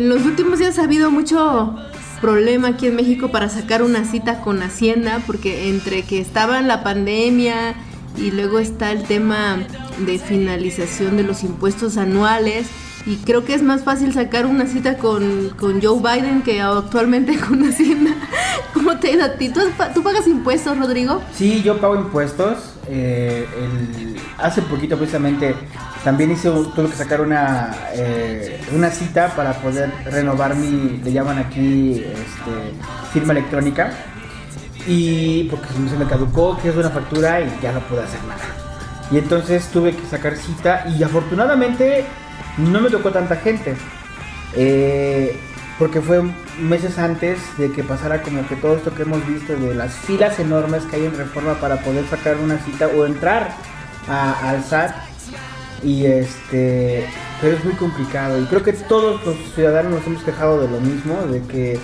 En los últimos días ha habido mucho problema aquí en México para sacar una cita con Hacienda, porque entre que estaba la pandemia y luego está el tema de finalización de los impuestos anuales, y creo que es más fácil sacar una cita con, Joe Biden que actualmente con Hacienda. ¿Cómo te ha ido a ti? ¿Tú, tú pagas impuestos, Rodrigo? Sí, yo pago impuestos. eh, el- hace poquito precisamente también hice, tuve que sacar una, eh, una cita para poder renovar mi, le llaman aquí, este, firma electrónica. Y porque se me caducó, que es una factura y ya no pude hacer nada. Y entonces tuve que sacar cita y afortunadamente no me tocó tanta gente. Eh, porque fue meses antes de que pasara como que todo esto que hemos visto de las filas enormes que hay en reforma para poder sacar una cita o entrar a- al SAT. Y este, pero es muy complicado. Y creo que todos los ciudadanos nos hemos quejado de lo mismo, de que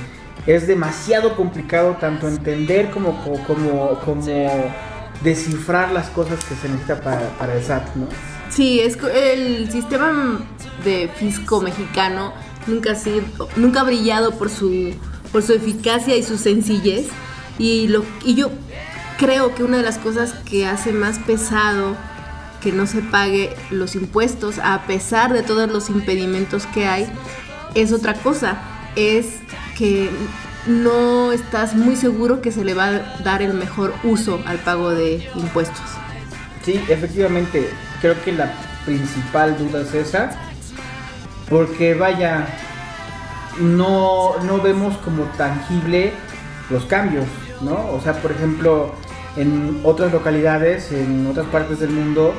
es demasiado complicado tanto entender como, como, como, como descifrar las cosas que se necesita para, para el SAT, ¿no? Sí, es el sistema de fisco mexicano nunca ha sido, nunca ha brillado por su por su eficacia y su sencillez y lo y yo creo que una de las cosas que hace más pesado que no se pague los impuestos a pesar de todos los impedimentos que hay es otra cosa, es que no estás muy seguro que se le va a dar el mejor uso al pago de impuestos. Sí, efectivamente, creo que la principal duda es esa, porque vaya, no, no vemos como tangible los cambios, ¿no? O sea, por ejemplo, en otras localidades, en otras partes del mundo,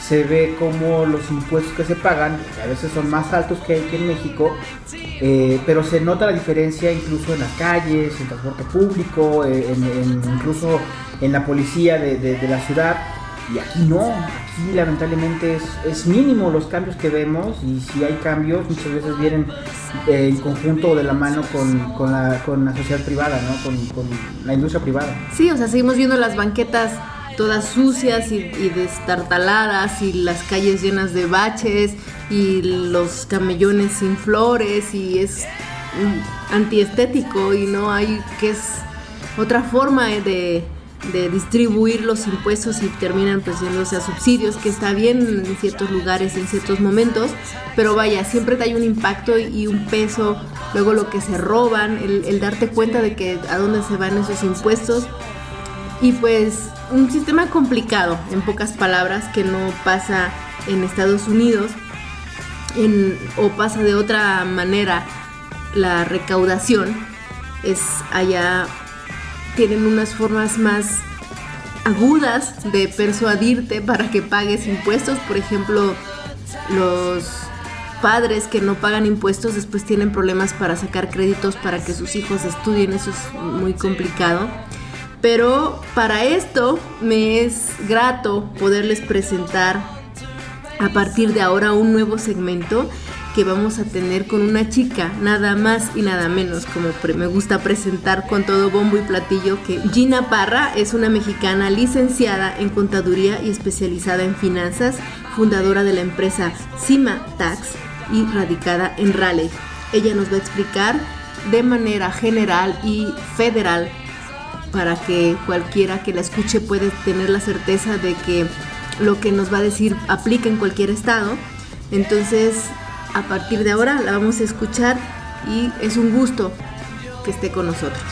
se ve como los impuestos que se pagan, que a veces son más altos que aquí en México, eh, pero se nota la diferencia incluso en las calles, en transporte público, eh, en, en- incluso en la policía de, de- de la ciudad. Y aquí no, aquí lamentablemente es, es mínimo los cambios que vemos y si hay cambios muchas veces vienen eh, en conjunto o de la mano con, con la, con la sociedad privada, ¿no? con, con la industria privada. Sí, o sea, seguimos viendo las banquetas todas sucias y, destartaladas y las calles llenas de baches y los camellones sin flores y es mm, antiestético y no hay que es otra forma de, de distribuir los impuestos y terminan pues yéndose a subsidios que está bien en ciertos lugares en ciertos momentos pero vaya siempre hay un impacto y un peso luego lo que se roban el darte cuenta de que a dónde se van esos impuestos y pues un sistema complicado, en pocas palabras, que no pasa en Estados Unidos en- o pasa de otra manera la recaudación. Es allá, tienen unas formas más agudas de persuadirte para que pagues impuestos. Por ejemplo, los padres que no pagan impuestos después tienen problemas para sacar créditos para que sus hijos estudien. Eso es muy complicado. Pero para esto me es grato poderles presentar a partir de ahora un nuevo segmento que vamos a tener con una chica, nada más y nada menos, como me gusta presentar con todo bombo y platillo, que Gina Parra es una mexicana licenciada en contaduría y especializada en finanzas, fundadora de la empresa Cima Tax y radicada en Raleigh. Ella nos va a explicar de manera general y federal para que cualquiera que la escuche puede tener la certeza de que lo que nos va a decir aplica en cualquier estado. Entonces, a partir de ahora la vamos a escuchar y es un gusto que esté con nosotros.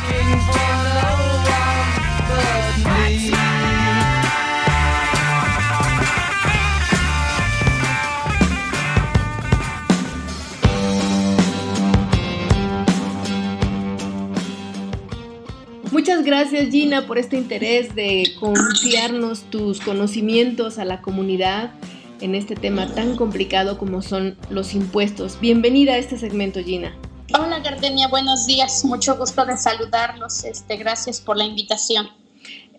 Gracias Gina por este interés de confiarnos tus conocimientos a la comunidad en este tema tan complicado como son los impuestos. Bienvenida a este segmento, Gina. Hola Gardenia, buenos días, mucho gusto de saludarlos, este, gracias por la invitación.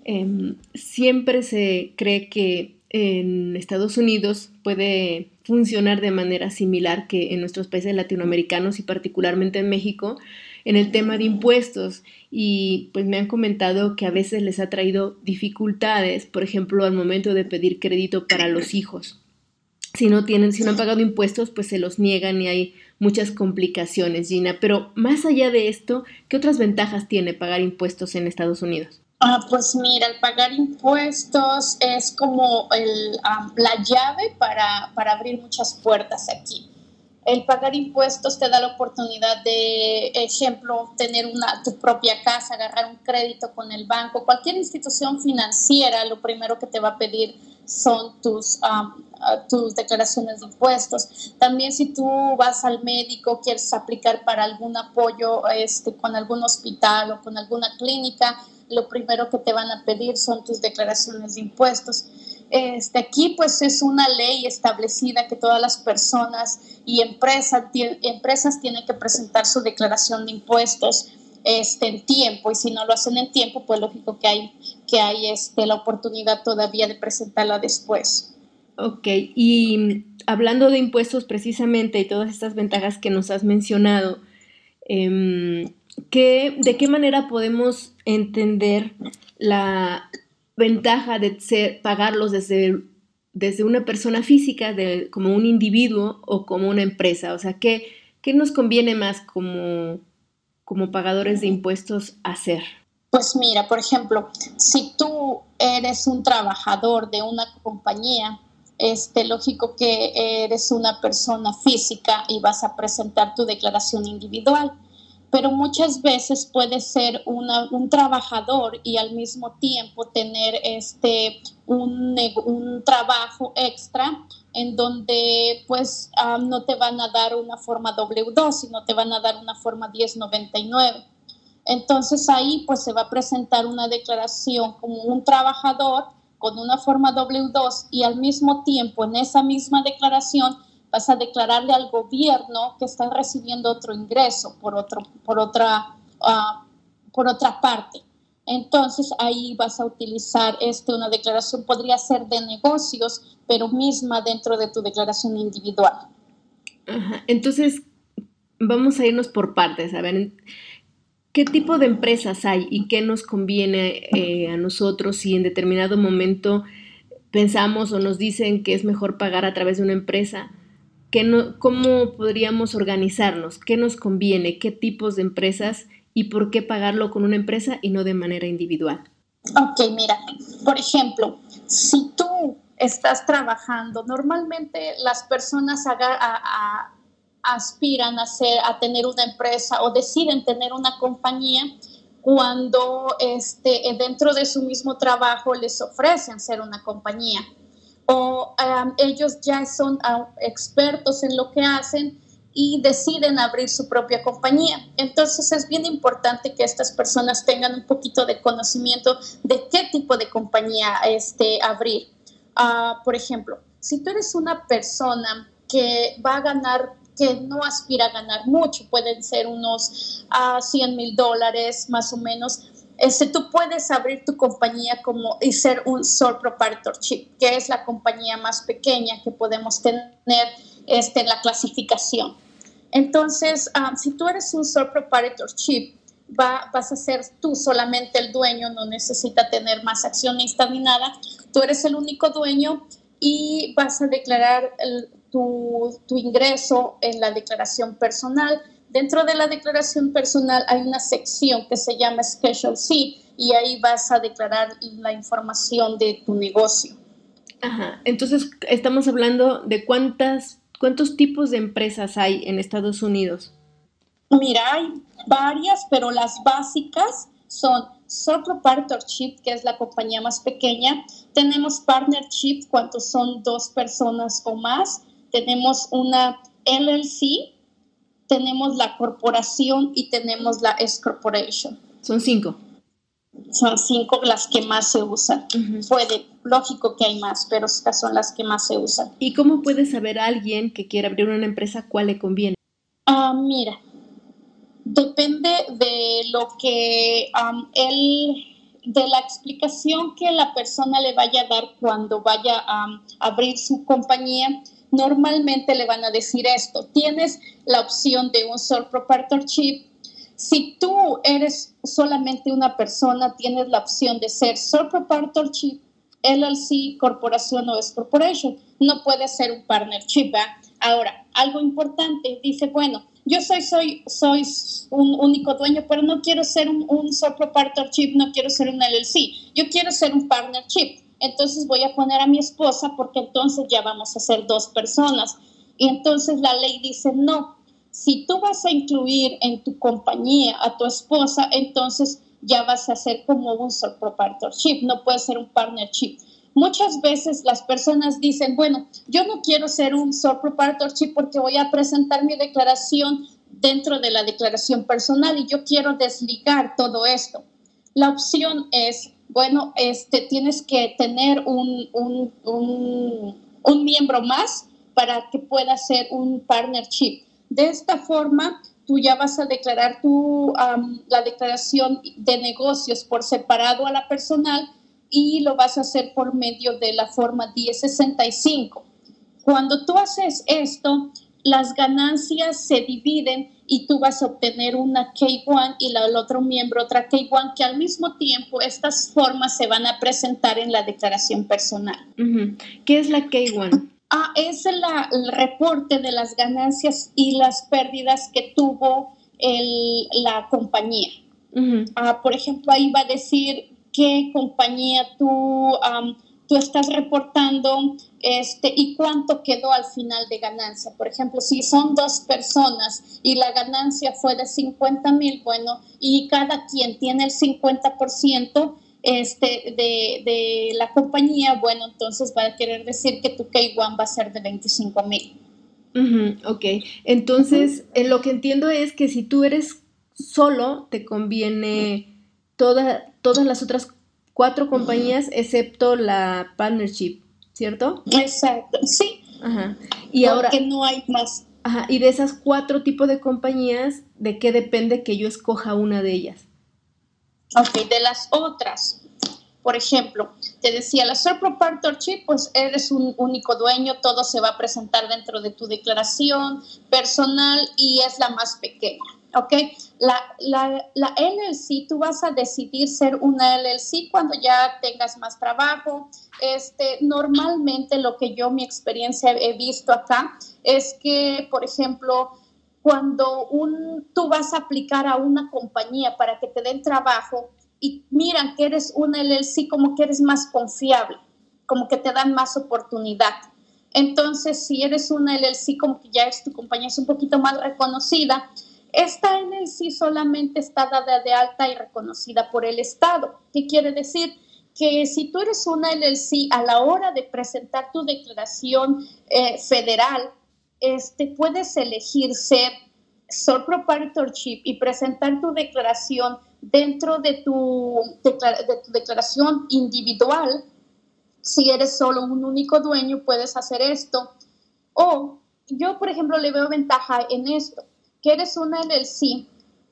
Em, siempre se cree que en Estados Unidos puede funcionar de manera similar que en nuestros países latinoamericanos y particularmente en México en el tema de impuestos y pues me han comentado que a veces les ha traído dificultades, por ejemplo, al momento de pedir crédito para los hijos. Si no tienen, si no han pagado impuestos, pues se los niegan y hay muchas complicaciones, Gina. Pero más allá de esto, ¿qué otras ventajas tiene pagar impuestos en Estados Unidos? Ah, pues mira, el pagar impuestos es como el, la llave para, para, abrir muchas puertas aquí. El pagar impuestos te da la oportunidad de, ejemplo, tener una, tu propia casa, agarrar un crédito con el banco. Cualquier institución financiera, lo primero que te va a pedir son tus, tus declaraciones de impuestos. También si tú vas al médico, quieres aplicar para algún apoyo este, con algún hospital o con alguna clínica, lo primero que te van a pedir son tus declaraciones de impuestos. Este, aquí pues es una ley establecida que todas las personas y empresas, empresas tienen que presentar su declaración de impuestos este, en tiempo y si no lo hacen en tiempo pues lógico que hay, que hay este, la oportunidad todavía de presentarla después. Ok, y hablando de impuestos precisamente y todas estas ventajas que nos has mencionado, eh, ¿de qué manera podemos entender la ventaja de ser, pagarlos desde, desde una persona física, de, como un individuo o como una empresa? O sea, ¿qué, qué nos conviene más como, como pagadores de impuestos hacer? Pues mira, por ejemplo, si tú eres un trabajador de una compañía, este, lógico que eres una persona física y vas a presentar tu declaración individual pero muchas veces puede ser un trabajador y al mismo tiempo tener este, un, trabajo extra en donde pues no te van a dar una forma W2, sino te van a dar una forma 1099. Entonces ahí pues se va a presentar una declaración como un trabajador con una forma W2 y al mismo tiempo en esa misma declaración vas a declararle al gobierno que están recibiendo otro ingreso por, otro, por, otra, ah, por otra parte. Entonces ahí vas a utilizar este, una declaración, podría ser de negocios, pero misma dentro de tu declaración individual. Entonces, vamos a irnos por partes, a ver, ¿qué tipo de empresas hay y qué nos conviene eh, a nosotros si en determinado momento pensamos o nos dicen que es mejor pagar a través de una empresa? ¿Cómo podríamos organizarnos? ¿Qué nos conviene? ¿Qué tipos de empresas? ¿Y por qué pagarlo con una empresa y no de manera individual? Ok, mira, por ejemplo, si tú estás trabajando, normalmente las personas aspiran a, a tener una empresa o deciden tener una compañía cuando este, dentro de su mismo trabajo les ofrecen ser una compañía o ellos ya son expertos en lo que hacen y deciden abrir su propia compañía. Entonces es bien importante que estas personas tengan un poquito de conocimiento de qué tipo de compañía este, abrir. Ah, por ejemplo, si tú eres una persona que va a ganar que no aspira a ganar mucho, pueden ser unos 100 ah, mil dólares más o menos, este, tú puedes abrir tu compañía como y ser un sole proprietorship, que es la compañía más pequeña que podemos tener este, en la clasificación. Entonces, ah, si tú eres un sole proprietorship, va, vas a ser tú solamente el dueño, no necesita tener más accionistas ni nada. Tú eres el único dueño y vas a declarar tu, tu ingreso en la declaración personal Dentro de la declaración personal hay una sección que se llama Schedule C y ahí vas a declarar la información de tu negocio. Ajá, entonces estamos hablando de cuántas, cuántos tipos de empresas hay en Estados Unidos. Mira, hay varias, pero las básicas son sole proprietorship, que es la compañía más pequeña. Tenemos partnership, cuando son dos personas o más. Tenemos una LLC, tenemos la corporación y tenemos la S Corporation. Son cinco. son cinco las que más se usan. Puede, lógico que hay más, pero estas son las que más se usan. ¿Y cómo puede saber alguien que quiere abrir una empresa cuál le conviene? Ah, mira, depende de lo que él, de la explicación que la persona le vaya a dar cuando vaya a abrir su compañía. Normalmente le van a decir esto, tienes la opción de un sole proprietorship si tú eres solamente una persona, tienes la opción de ser sole proprietorship, LLC, corporación o S corporation. No puede ser un partnership. Ahora, algo importante, dice, bueno, yo soy, soy, soy un único dueño, pero no quiero ser un, un sole proprietorship, no quiero ser un LLC, yo quiero ser un partnership. Entonces voy a poner a mi esposa porque entonces ya vamos a ser dos personas. Y entonces la ley dice, no, si tú vas a incluir en tu compañía a tu esposa, entonces ya vas a ser como un sole proprietorship, no puede ser un partnership. Muchas veces las personas dicen, bueno, yo no quiero ser un sole proprietorship porque voy a presentar mi declaración dentro de la declaración personal y yo quiero desligar todo esto. La opción es, bueno, este, tienes que tener un, un, un, miembro más para que pueda ser un partnership. De esta forma, tú ya vas a declarar tu, la declaración de negocios por separado a la personal y lo vas a hacer por medio de la forma 1065. Cuando tú haces esto, las ganancias se dividen y tú vas a obtener una K1 y la, el otro miembro otra K1 que al mismo tiempo estas formas se van a presentar en la declaración personal. ¿Qué es la K1? Ah, es el reporte de las ganancias y las pérdidas que tuvo la compañía. Ah, por ejemplo, ahí va a decir qué compañía tú, tú estás reportando este, y cuánto quedó al final de ganancia. Por ejemplo, si son dos personas y la ganancia fue de 50 mil, bueno, y cada quien tiene el 50%, este, de, la compañía, bueno, entonces va a querer decir que tu K1 va a ser de 25 mil. ok, entonces lo que entiendo es que si tú eres solo, te conviene toda, todas las otras cuatro compañías excepto la partnership, ¿cierto? Exacto, sí. Ajá. Y ahora... Que no hay más. Ajá, y de esas cuatro tipos de compañías, ¿de qué depende que yo escoja una de ellas? Ok, de las otras, por ejemplo, te decía, la sole proprietorship, pues eres un único dueño, todo se va a presentar dentro de tu declaración personal y es la más pequeña. ¿ok? La, la, la, LLC, tú vas a decidir ser una LLC cuando ya tengas más trabajo. Este, normalmente lo que yo, mi experiencia he visto acá es que, por ejemplo, cuando un, tú vas a aplicar a una compañía para que te den trabajo y miran que eres una LLC como que eres más confiable, como que te dan más oportunidad. Entonces, si eres una LLC como que ya es tu compañía es un poquito más reconocida, esta LLC solamente está dada de alta y reconocida por el Estado. ¿Qué quiere decir? Que si tú eres una LLC a la hora de presentar tu declaración eh, federal, este, puedes elegir ser sole proprietorship y presentar tu declaración dentro de tu, de tu declaración individual. Si eres solo un único dueño, puedes hacer esto. O yo, por ejemplo, le veo ventaja en esto, que eres una LLC,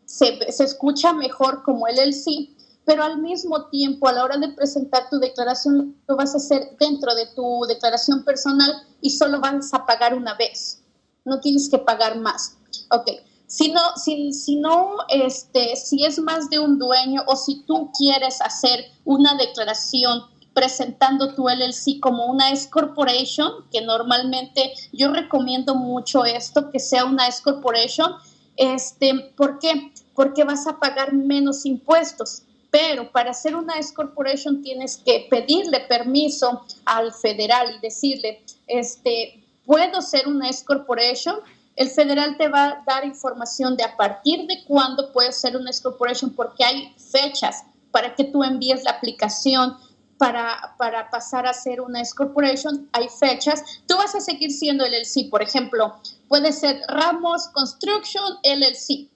se, se escucha mejor como LLC, pero al mismo tiempo a la hora de presentar tu declaración lo vas a hacer dentro de tu declaración personal y solo vas a pagar una vez no tienes que pagar más. Ok, si no, si, si no, este, si es más de un dueño o si tú quieres hacer una declaración presentando tu LLC como una S corporation, que normalmente yo recomiendo mucho esto, que sea una S corporation, este, ¿por qué? Porque vas a pagar menos impuestos. Pero para hacer una S corporation tienes que pedirle permiso al federal y decirle, este, puedo ser una S corporation, el federal te va a dar información de a partir de cuándo puedes ser una S corporation porque hay fechas para que tú envíes la aplicación para, para pasar a ser una S corporation, hay fechas. Tú vas a seguir siendo LLC, por ejemplo, puede ser Ramos Construction LLC.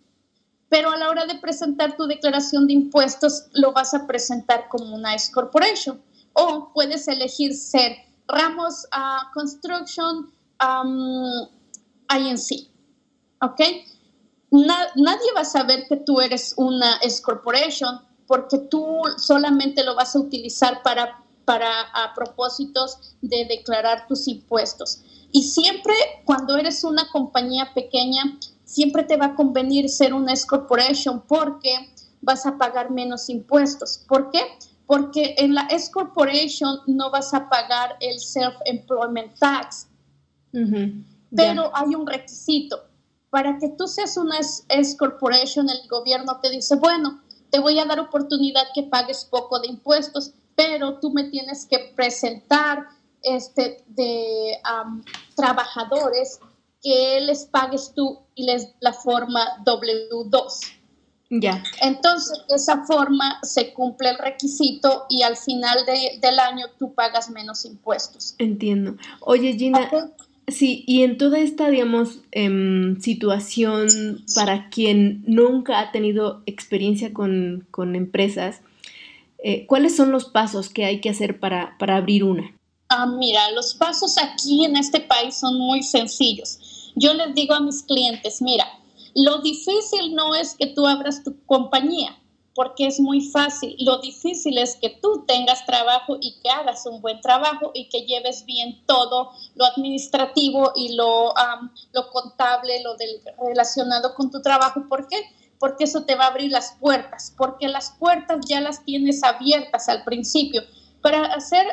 pero a la hora de presentar tu declaración de impuestos lo vas a presentar como una S corporation o puedes elegir ser Ramos uh, Construction INC, ¿ok? nadie va a saber que tú eres una S corporation porque tú solamente lo vas a utilizar para, para a propósitos de declarar tus impuestos. Y siempre cuando eres una compañía pequeña, siempre te va a convenir ser una S corporation porque vas a pagar menos impuestos. ¿Por qué? Porque en la S corporation no vas a pagar el self-employment tax. Pero hay un requisito. Para que tú seas una S corporation, el gobierno te dice, bueno, te voy a dar oportunidad que pagues poco de impuestos, pero tú me tienes que presentar este, de trabajadores que les pagues tú y les la forma W2. Ya. Entonces, de esa forma se cumple el requisito y al final del año tú pagas menos impuestos. Entiendo. Oye, Gina, sí, y en toda esta, digamos, em, situación para quien nunca ha tenido experiencia con, empresas, eh, ¿cuáles son los pasos que hay que hacer para, para abrir una? Ah, mira, los pasos aquí en este país son muy sencillos. Yo les digo a mis clientes, mira, lo difícil no es que tú abras tu compañía, porque es muy fácil. Lo difícil es que tú tengas trabajo y que hagas un buen trabajo y que lleves bien todo lo administrativo y lo, lo contable, lo del, relacionado con tu trabajo. ¿Por qué? Porque eso te va a abrir las puertas, porque las puertas ya las tienes abiertas al principio. Para hacer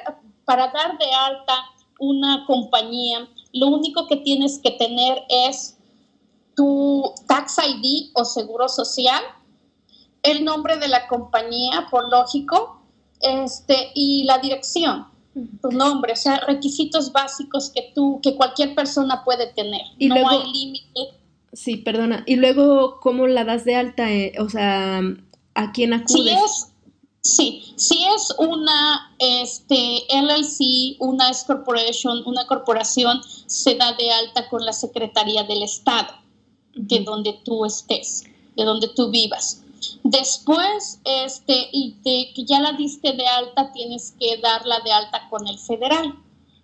para dar de alta una compañía, lo único que tienes que tener es tu tax ID o seguro social, el nombre de la compañía, por lógico, este, y la dirección, tu nombre, o sea, requisitos básicos que tú, que cualquier persona puede tener. Y no luego, hay límite. Sí, perdona. Y luego, ¿cómo la das de alta? Eh, o sea, ¿a quién acudes? Sí, si es una este, LLC, una S corporation, una corporación, se da de alta con la Secretaría del Estado, de donde tú estés, de donde tú vivas. Después, este, y de que ya la diste de alta, tienes que darla de alta con el federal.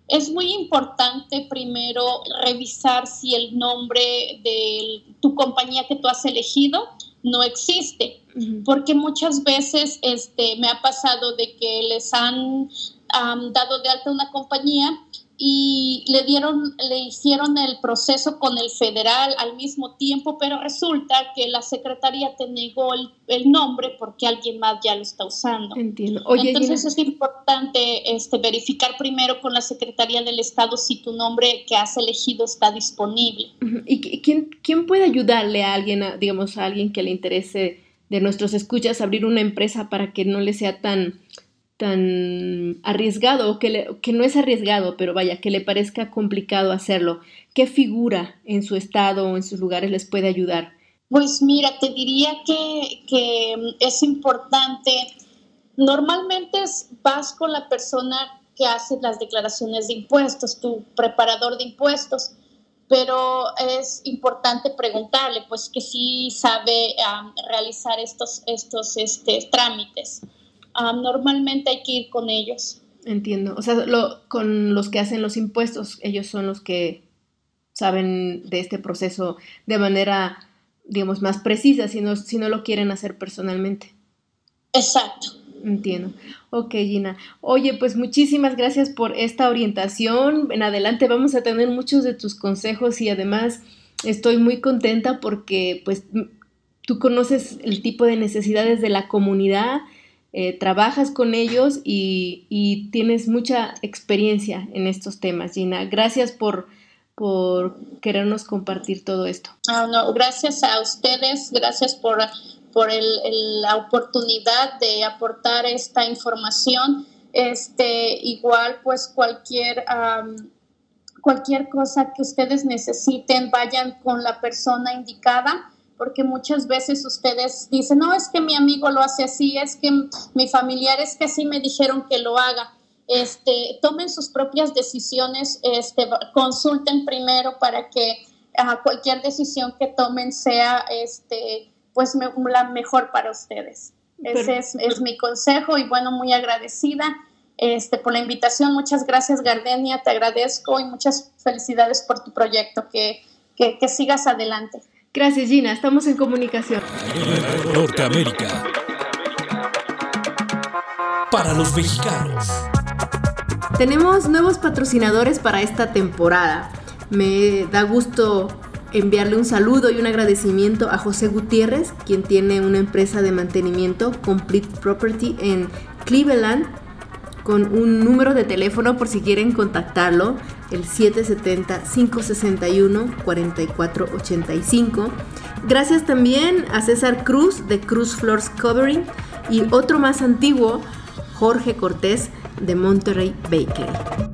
Es muy importante primero revisar si el nombre de tu compañía que tú has elegido no existe, porque muchas veces este, me ha pasado de que les han dado de alta una compañía y le dieron, le hicieron el proceso con el federal al mismo tiempo, pero resulta que la secretaría te negó el, nombre porque alguien más ya lo está usando. Entiendo. Entonces es importante este, verificar primero con la Secretaría del Estado si tu nombre que has elegido está disponible. ¿Y quién, quién puede ayudarle a alguien, digamos, a alguien que le interese de nuestros escuchas abrir una empresa para que no le sea tan tan arriesgado que, que no es arriesgado, pero vaya, que le parezca complicado hacerlo? ¿Qué figura en su estado o en sus lugares les puede ayudar? Pues mira, te diría que, que es importante, normalmente vas con la persona que hace las declaraciones de impuestos, tu preparador de impuestos, pero es importante preguntarle, pues que sí sabe realizar estos, estos este, trámites normalmente hay que ir con ellos. Entiendo. O sea, lo, con los que hacen los impuestos, ellos son los que saben de este proceso de manera, digamos, más precisa, si no, si no lo quieren hacer personalmente. Exacto. Entiendo. Ok, Gina. Oye, pues muchísimas gracias por esta orientación. En adelante vamos a tener muchos de tus consejos y además estoy muy contenta porque pues tú conoces el tipo de necesidades de la comunidad eh, trabajas con ellos y, tienes mucha experiencia en estos temas, Gina. Gracias por, querernos compartir todo esto. Ah, no, gracias a ustedes, gracias por, por la oportunidad de aportar esta información. Este, igual, pues cualquier, cualquier cosa que ustedes necesiten, vayan con la persona indicada porque muchas veces ustedes dicen, no, es que mi amigo lo hace así, es que mi familiar es que así me dijeron que lo haga. Este, tomen sus propias decisiones, este, consulten primero para que cualquier decisión que tomen sea este, pues la mejor para ustedes. Ese es, es, mi consejo y bueno, muy agradecida este, por la invitación. Muchas gracias Gardenia, te agradezco y muchas felicidades por tu proyecto, que, que, que sigas adelante. Gracias Gina, estamos en comunicación. Norteamérica. Para los mexicanos. Tenemos nuevos patrocinadores para esta temporada. Me da gusto enviarle un saludo y un agradecimiento a José Gutiérrez, quien tiene una empresa de mantenimiento Complete Property en Cleveland, con un número de teléfono por si quieren contactarlo, el 770-561-4485. Gracias también a César Cruz de Cruz Floors Covering y otro más antiguo, Jorge Cortés de Monterrey Bakery.